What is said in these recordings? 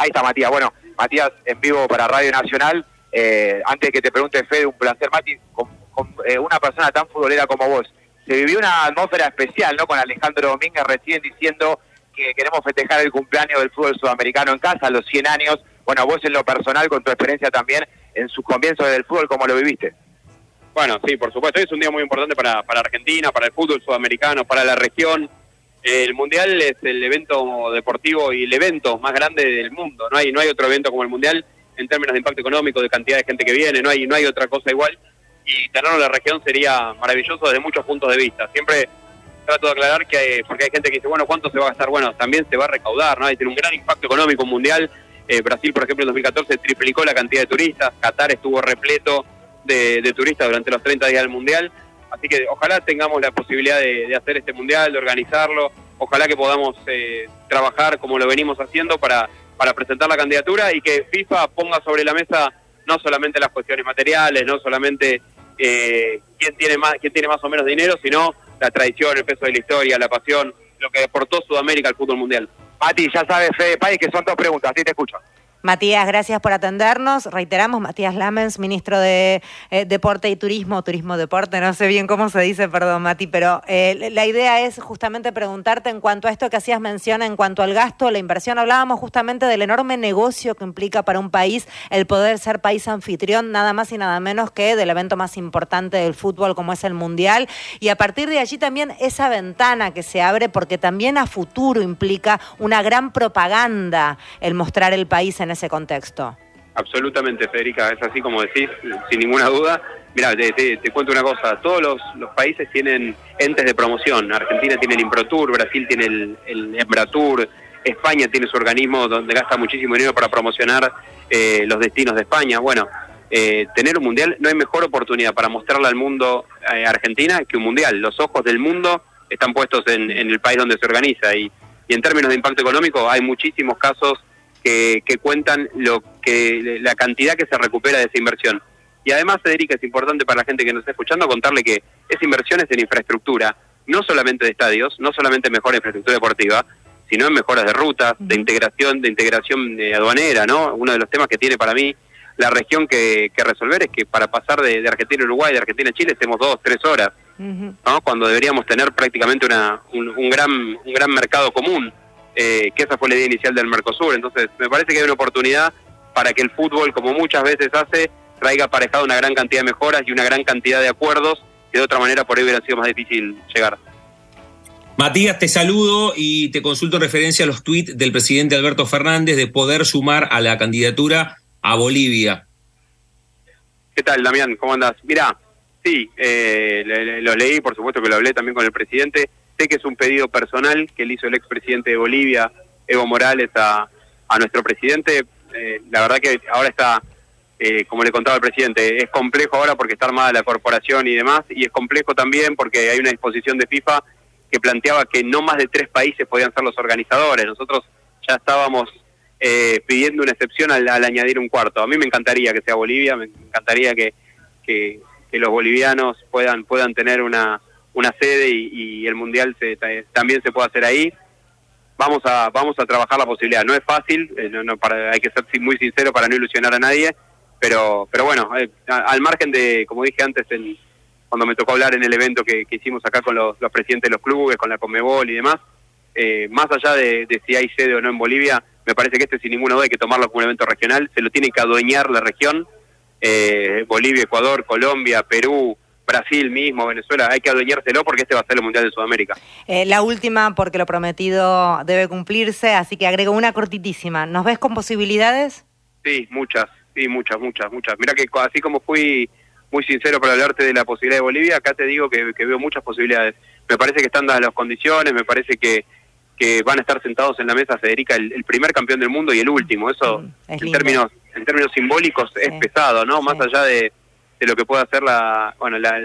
Ahí está Matías. Bueno, Matías en vivo para Radio Nacional. Eh, antes de que te pregunte Fede, un placer, Mati, con, eh, una persona tan futbolera como vos. Se vivió una atmósfera especial, ¿no? Con Alejandro Domínguez recién diciendo que queremos festejar el cumpleaños del fútbol sudamericano en casa, los 100 años. Bueno, vos en lo personal, con tu experiencia también en sus comienzos del fútbol, ¿cómo lo viviste? Bueno, sí, por supuesto, es un día muy importante para, para Argentina, para el fútbol sudamericano, para la región. El Mundial es el evento deportivo y el evento más grande del mundo. No hay, no hay otro evento como el Mundial en términos de impacto económico, de cantidad de gente que viene, no hay, no hay otra cosa igual. Y tenerlo en la región sería maravilloso desde muchos puntos de vista. Siempre trato de aclarar que hay, porque hay gente que dice, bueno, ¿cuánto se va a gastar? Bueno, también se va a recaudar, ¿no? Hay un gran impacto económico mundial. Eh, Brasil, por ejemplo, en 2014 triplicó la cantidad de turistas. Qatar estuvo repleto de turistas durante los 30 días del Mundial. Así que ojalá tengamos la posibilidad de, hacer este mundial, de organizarlo. Ojalá que podamos eh, trabajar como lo venimos haciendo para, para presentar la candidatura y que FIFA ponga sobre la mesa no solamente las cuestiones materiales, no solamente eh, quién tiene más quién tiene más o menos dinero, sino la tradición, el peso de la historia, la pasión, lo que deportó Sudamérica al fútbol mundial. Mati, ya sabes, Fede País, que son dos preguntas, así te escucho. Matías, gracias por atendernos. Reiteramos, Matías Lamens, ministro de eh, Deporte y Turismo, Turismo Deporte, no sé bien cómo se dice, perdón, Mati, pero eh, la idea es justamente preguntarte en cuanto a esto que hacías mención, en cuanto al gasto, la inversión. Hablábamos justamente del enorme negocio que implica para un país el poder ser país anfitrión, nada más y nada menos que del evento más importante del fútbol como es el Mundial. Y a partir de allí también esa ventana que se abre, porque también a futuro implica una gran propaganda el mostrar el país en ese contexto. Absolutamente, Federica, es así como decís, sin ninguna duda. Mira, te, cuento una cosa, todos los, países tienen entes de promoción. Argentina tiene el Improtour, Brasil tiene el, el Embratur, España tiene su organismo donde gasta muchísimo dinero para promocionar eh, los destinos de España. Bueno, eh, tener un mundial no hay mejor oportunidad para mostrarle al mundo eh, Argentina que un mundial. Los ojos del mundo están puestos en, el país donde se organiza y en términos de impacto económico hay muchísimos casos que, cuentan lo que la cantidad que se recupera de esa inversión. Y además, Federica, es importante para la gente que nos está escuchando contarle que esa inversión es en infraestructura, no solamente de estadios, no solamente mejor infraestructura deportiva, sino en mejoras de rutas, de integración, de integración aduanera, ¿no? Uno de los temas que tiene para mí la región que, resolver es que para pasar de, Argentina a Uruguay, de Argentina a Chile, estemos dos, tres horas, ¿no? Cuando deberíamos tener prácticamente una, un, gran, un gran mercado común eh, que esa fue la idea inicial del Mercosur. Entonces, me parece que hay una oportunidad para que el fútbol, como muchas veces hace, traiga aparejado una gran cantidad de mejoras y una gran cantidad de acuerdos que de otra manera por ahí hubiera sido más difícil llegar. Matías, te saludo y te consulto en referencia a los tweets del presidente Alberto Fernández de poder sumar a la candidatura a Bolivia. ¿Qué tal, Damián? ¿Cómo andas? Mirá, sí, eh, lo leí, por supuesto que lo hablé también con el presidente. Sé que es un pedido personal que le hizo el expresidente de Bolivia, Evo Morales, a, nuestro presidente. Eh, la verdad que ahora está, eh, como le contaba el presidente, es complejo ahora porque está armada la corporación y demás, y es complejo también porque hay una disposición de FIFA que planteaba que no más de tres países podían ser los organizadores. Nosotros ya estábamos eh, pidiendo una excepción al, añadir un cuarto. A mí me encantaría que sea Bolivia, me encantaría que, que, que los bolivianos puedan, puedan tener una una sede y, el mundial se, también se puede hacer ahí. Vamos a vamos a trabajar la posibilidad. No es fácil, eh, no, para, hay que ser muy sincero para no ilusionar a nadie, pero pero bueno, eh, al margen de, como dije antes, en, cuando me tocó hablar en el evento que, hicimos acá con los, presidentes de los clubes, con la Conmebol y demás, eh, más allá de, si hay sede o no en Bolivia, me parece que este sin ninguna duda hay que tomarlo como un evento regional, se lo tiene que adueñar la región, Bolivia, Ecuador, Colombia, Perú, Brasil mismo, Venezuela, hay que adueñárselo porque este va a ser el Mundial de Sudamérica. Eh, la última, porque lo prometido debe cumplirse, así que agrego una cortitísima. ¿Nos ves con posibilidades? Sí, muchas, sí, muchas, muchas, muchas. Mira que así como fui muy sincero para hablarte de la posibilidad de Bolivia, acá te digo que, veo muchas posibilidades. Me parece que están dadas las condiciones, me parece que, que van a estar sentados en la mesa, Federica, el, primer campeón del mundo y el último. Eso, mm, en, términos, en términos simbólicos, es pesado, ¿no? Más allá de de lo que pueda hacer la, bueno, la,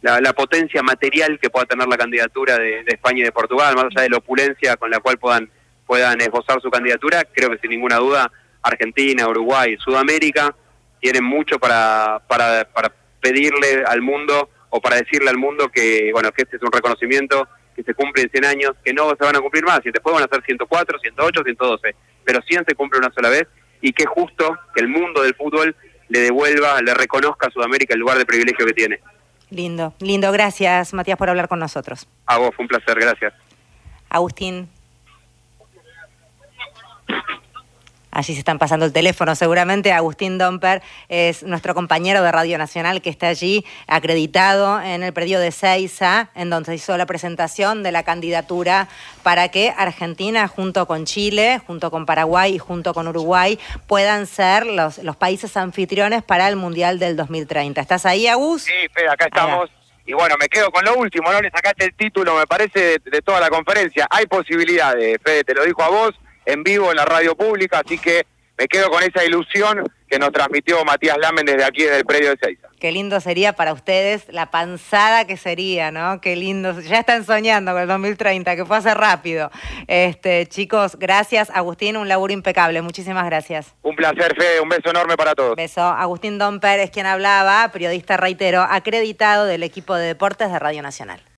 la, la, potencia material que pueda tener la candidatura de, España y de Portugal, más allá de la opulencia con la cual puedan, puedan esbozar su candidatura, creo que sin ninguna duda Argentina, Uruguay, Sudamérica tienen mucho para, para, para pedirle al mundo o para decirle al mundo que, bueno, que este es un reconocimiento que se cumple en 100 años, que no se van a cumplir más, y después van a ser 104, 108, 112. pero 100 se cumple una sola vez y qué justo que el mundo del fútbol le devuelva, le reconozca a Sudamérica el lugar de privilegio que tiene. Lindo, lindo. Gracias, Matías, por hablar con nosotros. A vos, fue un placer, gracias. Agustín. Allí se están pasando el teléfono. Seguramente Agustín Domper es nuestro compañero de Radio Nacional que está allí acreditado en el predio de Seiza, en donde se hizo la presentación de la candidatura para que Argentina, junto con Chile, junto con Paraguay y junto con Uruguay, puedan ser los, los países anfitriones para el Mundial del 2030. ¿Estás ahí, Agus? Sí, Fede, acá estamos. Y bueno, me quedo con lo último, ¿no? Le sacaste el título, me parece, de, de toda la conferencia. Hay posibilidades, Fede, te lo dijo a vos en vivo en la radio pública, así que me quedo con esa ilusión que nos transmitió Matías Lamen desde aquí, desde el predio de Seiza. Qué lindo sería para ustedes la panzada que sería, ¿no? Qué lindo. Ya están soñando con el 2030, que pase rápido. Este, chicos, gracias. Agustín, un laburo impecable. Muchísimas gracias. Un placer, Fede. Un beso enorme para todos. Beso. Agustín Don Pérez, quien hablaba, periodista reitero, acreditado del equipo de deportes de Radio Nacional.